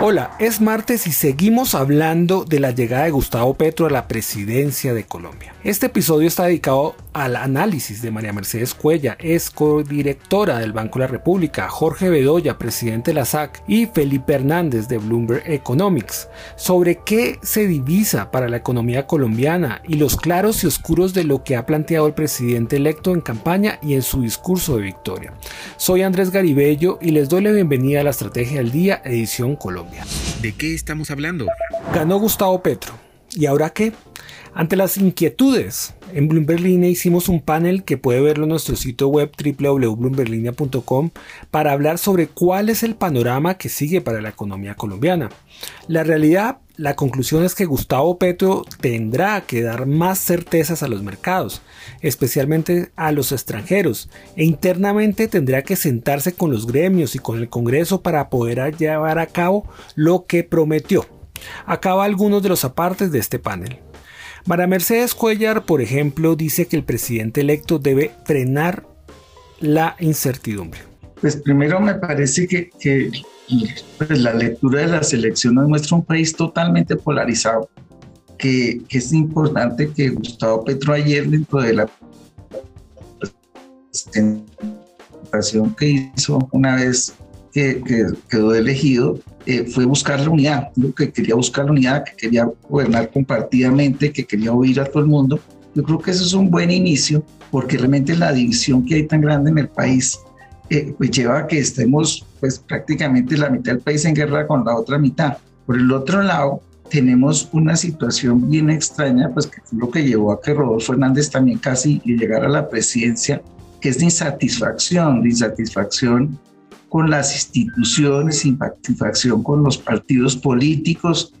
Hola, es martes y seguimos hablando de la llegada de Gustavo Petro a la presidencia de Colombia. Este episodio está dedicado al análisis de María Mercedes Cuella, es codirectora del Banco de la República, Jorge Bedoya, presidente de la SAC, y Felipe Hernández de Bloomberg Economics, sobre qué se divisa para la economía colombiana y los claros y oscuros de lo que ha planteado el presidente electo en campaña y en su discurso de victoria. Soy Andrés Garibello y les doy la bienvenida a la Estrategia del Día, edición Colombia. ¿De qué estamos hablando? Ganó Gustavo Petro. ¿Y ahora qué? Ante las inquietudes, en Bloomberg Línea hicimos un panel que puede verlo en nuestro sitio web www.bloomberlinia.com para hablar sobre cuál es el panorama que sigue para la economía colombiana. La realidad, la conclusión es que Gustavo Petro tendrá que dar más certezas a los mercados, especialmente a los extranjeros, e internamente tendrá que sentarse con los gremios y con el Congreso para poder llevar a cabo lo que prometió. Acaba algunos de los apartes de este panel. María Mercedes Cuellar, por ejemplo, dice que el presidente electo debe frenar la incertidumbre. Pues primero me parece que, pues, la lectura de las elecciones muestra un país totalmente polarizado, que, que es importante que Gustavo Petro ayer dentro de la presentación que hizo una vez que, quedó elegido eh, fue buscar la unidad, lo que quería buscar la unidad, que quería gobernar compartidamente, que quería oír a todo el mundo. Yo creo que eso es un buen inicio porque realmente la división que hay tan grande en el país eh, pues lleva a que estemos pues prácticamente la mitad del país en guerra con la otra mitad. Por el otro lado, tenemos una situación bien extraña, pues que fue lo que llevó a que Rodolfo Hernández también casi llegara a la presidencia, que es de insatisfacción, de insatisfacción con las instituciones, insatisfacción con los partidos políticos,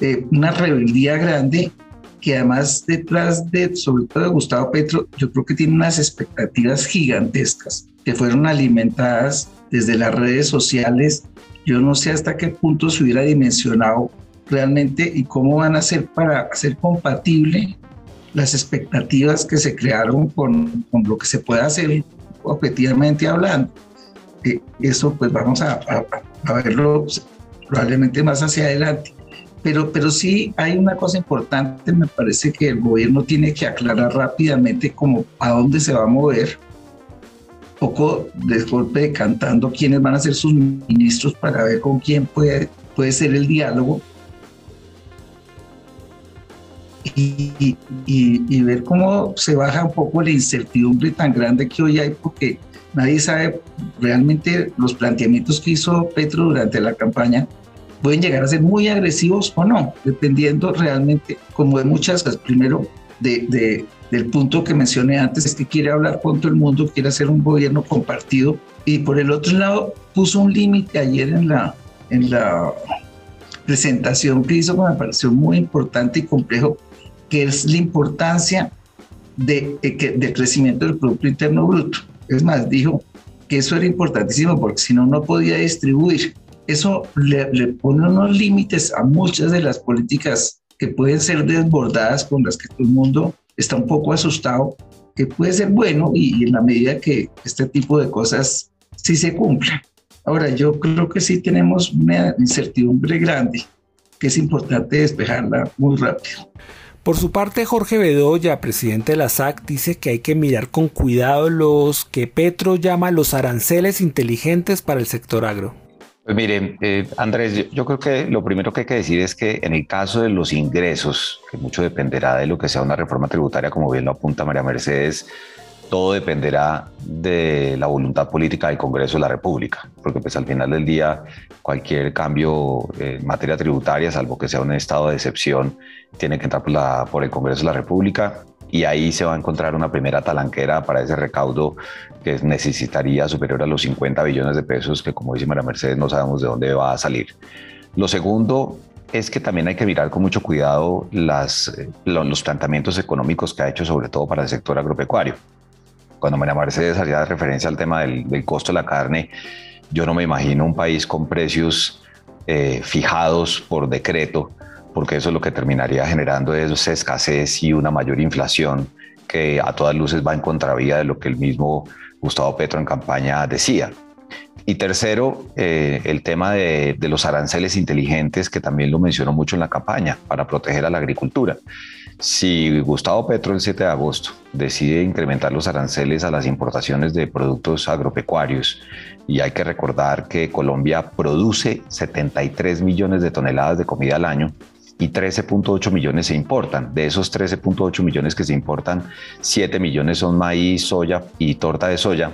eh, una rebeldía grande que además detrás de, sobre todo de Gustavo Petro, yo creo que tiene unas expectativas gigantescas que fueron alimentadas desde las redes sociales. Yo no sé hasta qué punto se hubiera dimensionado realmente y cómo van a ser para hacer compatible las expectativas que se crearon con, con lo que se puede hacer objetivamente hablando eso pues vamos a, verlo probablemente más hacia adelante. Pero, pero sí hay una cosa importante, me parece que el gobierno tiene que aclarar rápidamente como a dónde se va a mover, poco de golpe cantando quiénes van a ser sus ministros para ver con quién puede, puede ser el diálogo y, y, ver cómo se baja un poco la incertidumbre tan grande que hoy hay, porque nadie sabe realmente los planteamientos que hizo Petro durante la campaña pueden llegar a ser muy agresivos o no, dependiendo realmente, como de muchas cosas. Primero, de, del punto que mencioné antes, es que quiere hablar con todo el mundo, quiere hacer un gobierno compartido. Y por el otro lado, puso un límite ayer en la, en la presentación que hizo, que me pareció muy importante y complejo, que es la importancia de, de, del crecimiento del Producto Interno Bruto. Es más, dijo que eso era importantísimo porque si no, no podía distribuir. Eso le, pone unos límites a muchas de las políticas que pueden ser desbordadas con las que todo el mundo está un poco asustado, que puede ser bueno y, en la medida que este tipo de cosas sí se cumplan. Ahora, yo creo que sí tenemos una incertidumbre grande que es importante despejarla muy rápido. Por su parte, Jorge Bedoya, presidente de la SAC, dice que hay que mirar con cuidado los que Petro llama los aranceles inteligentes para el sector agro. Pues mire, eh, Andrés, yo, creo que lo primero que hay que decir es que en el caso de los ingresos, que mucho dependerá de lo que sea una reforma tributaria, como bien lo apunta María Mercedes, todo dependerá de la voluntad política del Congreso de la República, porque pues al final del día cualquier cambio en materia tributaria, salvo que sea un estado de excepción, tiene que entrar por, el Congreso de la República y ahí se va a encontrar una primera talanquera para ese recaudo que necesitaría superior a los 50 billones de pesos, que como dice María Mercedes no sabemos de dónde va a salir. Lo segundo es que también hay que mirar con mucho cuidado eh, los planteamientos económicos que ha hecho sobre todo para el sector agropecuario cuando María Mercedes hacía referencia al tema del, costo de la carne, yo no me imagino un país con precios eh, fijados por decreto porque eso lo que terminaría generando es escasez y una mayor inflación que a todas luces va en contravía de lo que el mismo Gustavo Petro en campaña decía. Y tercero, eh, el tema de, de, los aranceles inteligentes, que también lo mencionó mucho en la campaña, para proteger a la agricultura. Si Gustavo Petro el 7 de agosto decide incrementar los aranceles a las importaciones de productos agropecuarios, y hay que recordar que Colombia produce 73 millones de toneladas de comida al año, y 13.8 millones se importan. De esos 13.8 millones que se importan, 7 millones son maíz, soya y torta de soya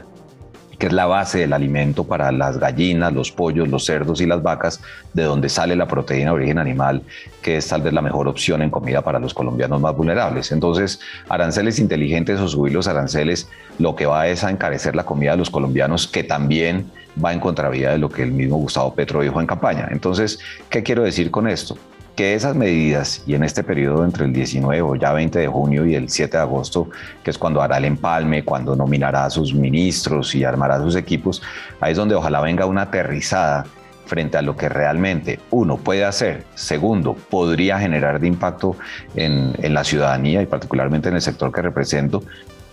que es la base del alimento para las gallinas, los pollos, los cerdos y las vacas, de donde sale la proteína de origen animal, que es tal vez la mejor opción en comida para los colombianos más vulnerables. Entonces, aranceles inteligentes o subir los aranceles, lo que va es a encarecer la comida de los colombianos, que también va en contravía de lo que el mismo Gustavo Petro dijo en campaña. Entonces, ¿qué quiero decir con esto? Que esas medidas y en este periodo entre el 19 o ya 20 de junio y el 7 de agosto, que es cuando hará el empalme, cuando nominará a sus ministros y armará sus equipos, ahí es donde ojalá venga una aterrizada frente a lo que realmente uno puede hacer, segundo, podría generar de impacto en, en la ciudadanía y particularmente en el sector que represento,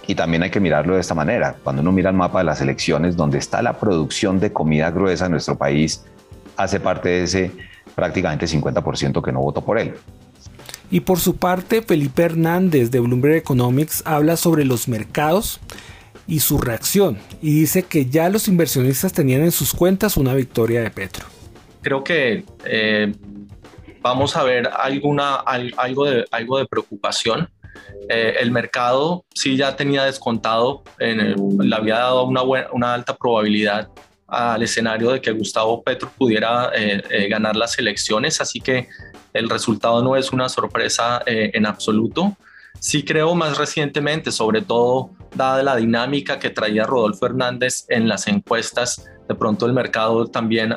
y también hay que mirarlo de esta manera. Cuando uno mira el mapa de las elecciones, donde está la producción de comida gruesa en nuestro país, hace parte de ese prácticamente 50% que no votó por él. Y por su parte, Felipe Hernández de Bloomberg Economics habla sobre los mercados y su reacción y dice que ya los inversionistas tenían en sus cuentas una victoria de Petro. Creo que eh, vamos a ver alguna, algo, de, algo de preocupación. Eh, el mercado sí ya tenía descontado, en le había dado una, una alta probabilidad al escenario de que Gustavo Petro pudiera eh, eh, ganar las elecciones, así que el resultado no es una sorpresa eh, en absoluto. Sí creo más recientemente, sobre todo dada la dinámica que traía Rodolfo Hernández en las encuestas, de pronto el mercado también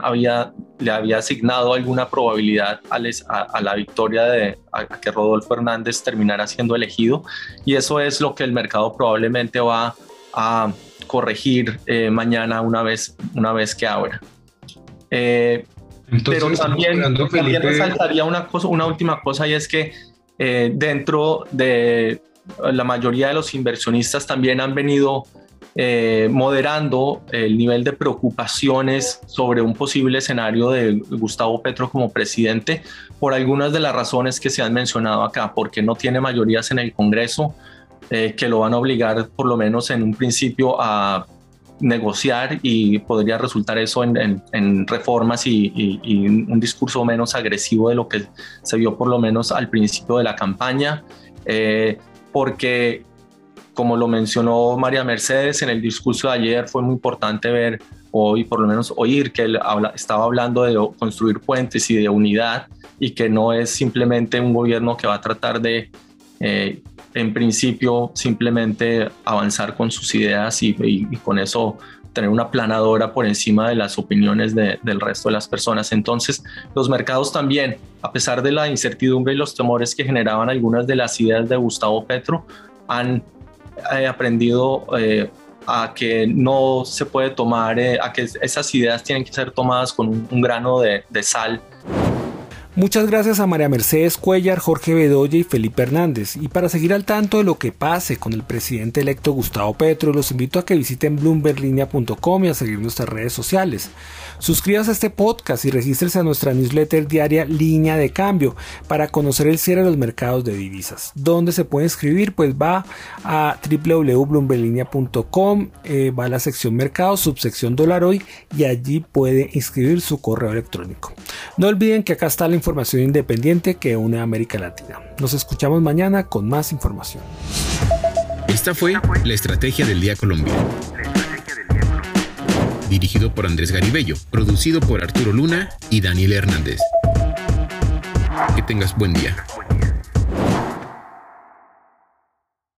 le había asignado alguna probabilidad a, la victoria de que Rodolfo Hernández terminara siendo elegido y eso es lo que el mercado probablemente va a corregir eh, mañana una vez, una vez que abra. Eh, pero también, también resaltaría una, cosa, una última cosa y es que eh, dentro de la mayoría de los inversionistas también han venido moderando el nivel de preocupaciones sobre un posible escenario de Gustavo Petro como presidente por algunas de las razones que se han mencionado acá, porque no tiene mayorías en el Congreso, eh, que lo van a obligar por lo menos en un principio a negociar y podría resultar eso en, reformas y, un discurso menos agresivo de lo que se vio por lo menos al principio de la campaña, eh, porque como lo mencionó María Mercedes en el discurso de ayer, fue muy importante ver hoy, por lo menos oír que él estaba hablando de construir puentes y de unidad y que no es simplemente un gobierno que va a tratar de eh, en principio simplemente avanzar con sus ideas y, con eso tener una planadora por encima de las opiniones del resto de las personas. Entonces, los mercados también, a pesar de la incertidumbre y los temores que generaban algunas de las ideas de Gustavo Petro, han eh, aprendido eh, a que no se puede tomar, a que esas ideas tienen que ser tomadas con un, grano de sal Muchas gracias a María Mercedes Cuellar, Jorge Bedoya y Felipe Hernández. Y para seguir al tanto de lo que pase con el presidente electo Gustavo Petro, los invito a que visiten bloomberlinia.com y a seguir nuestras redes sociales. Suscríbase a este podcast y regístrese a nuestra newsletter diaria Línea de Cambio para conocer el cierre de los mercados de divisas. ¿Dónde se puede inscribir? Pues va a www.bloomberlinia.com, eh, va a la sección mercados, subsección dólar hoy y allí puede inscribir su correo electrónico. No olviden que acá está la información independiente que une América Latina. Nos escuchamos mañana con más información. Esta fue la Estrategia del Día Colombia. Dirigido por Andrés Garibello, producido por Arturo Luna y Daniel Hernández. Que tengas buen día.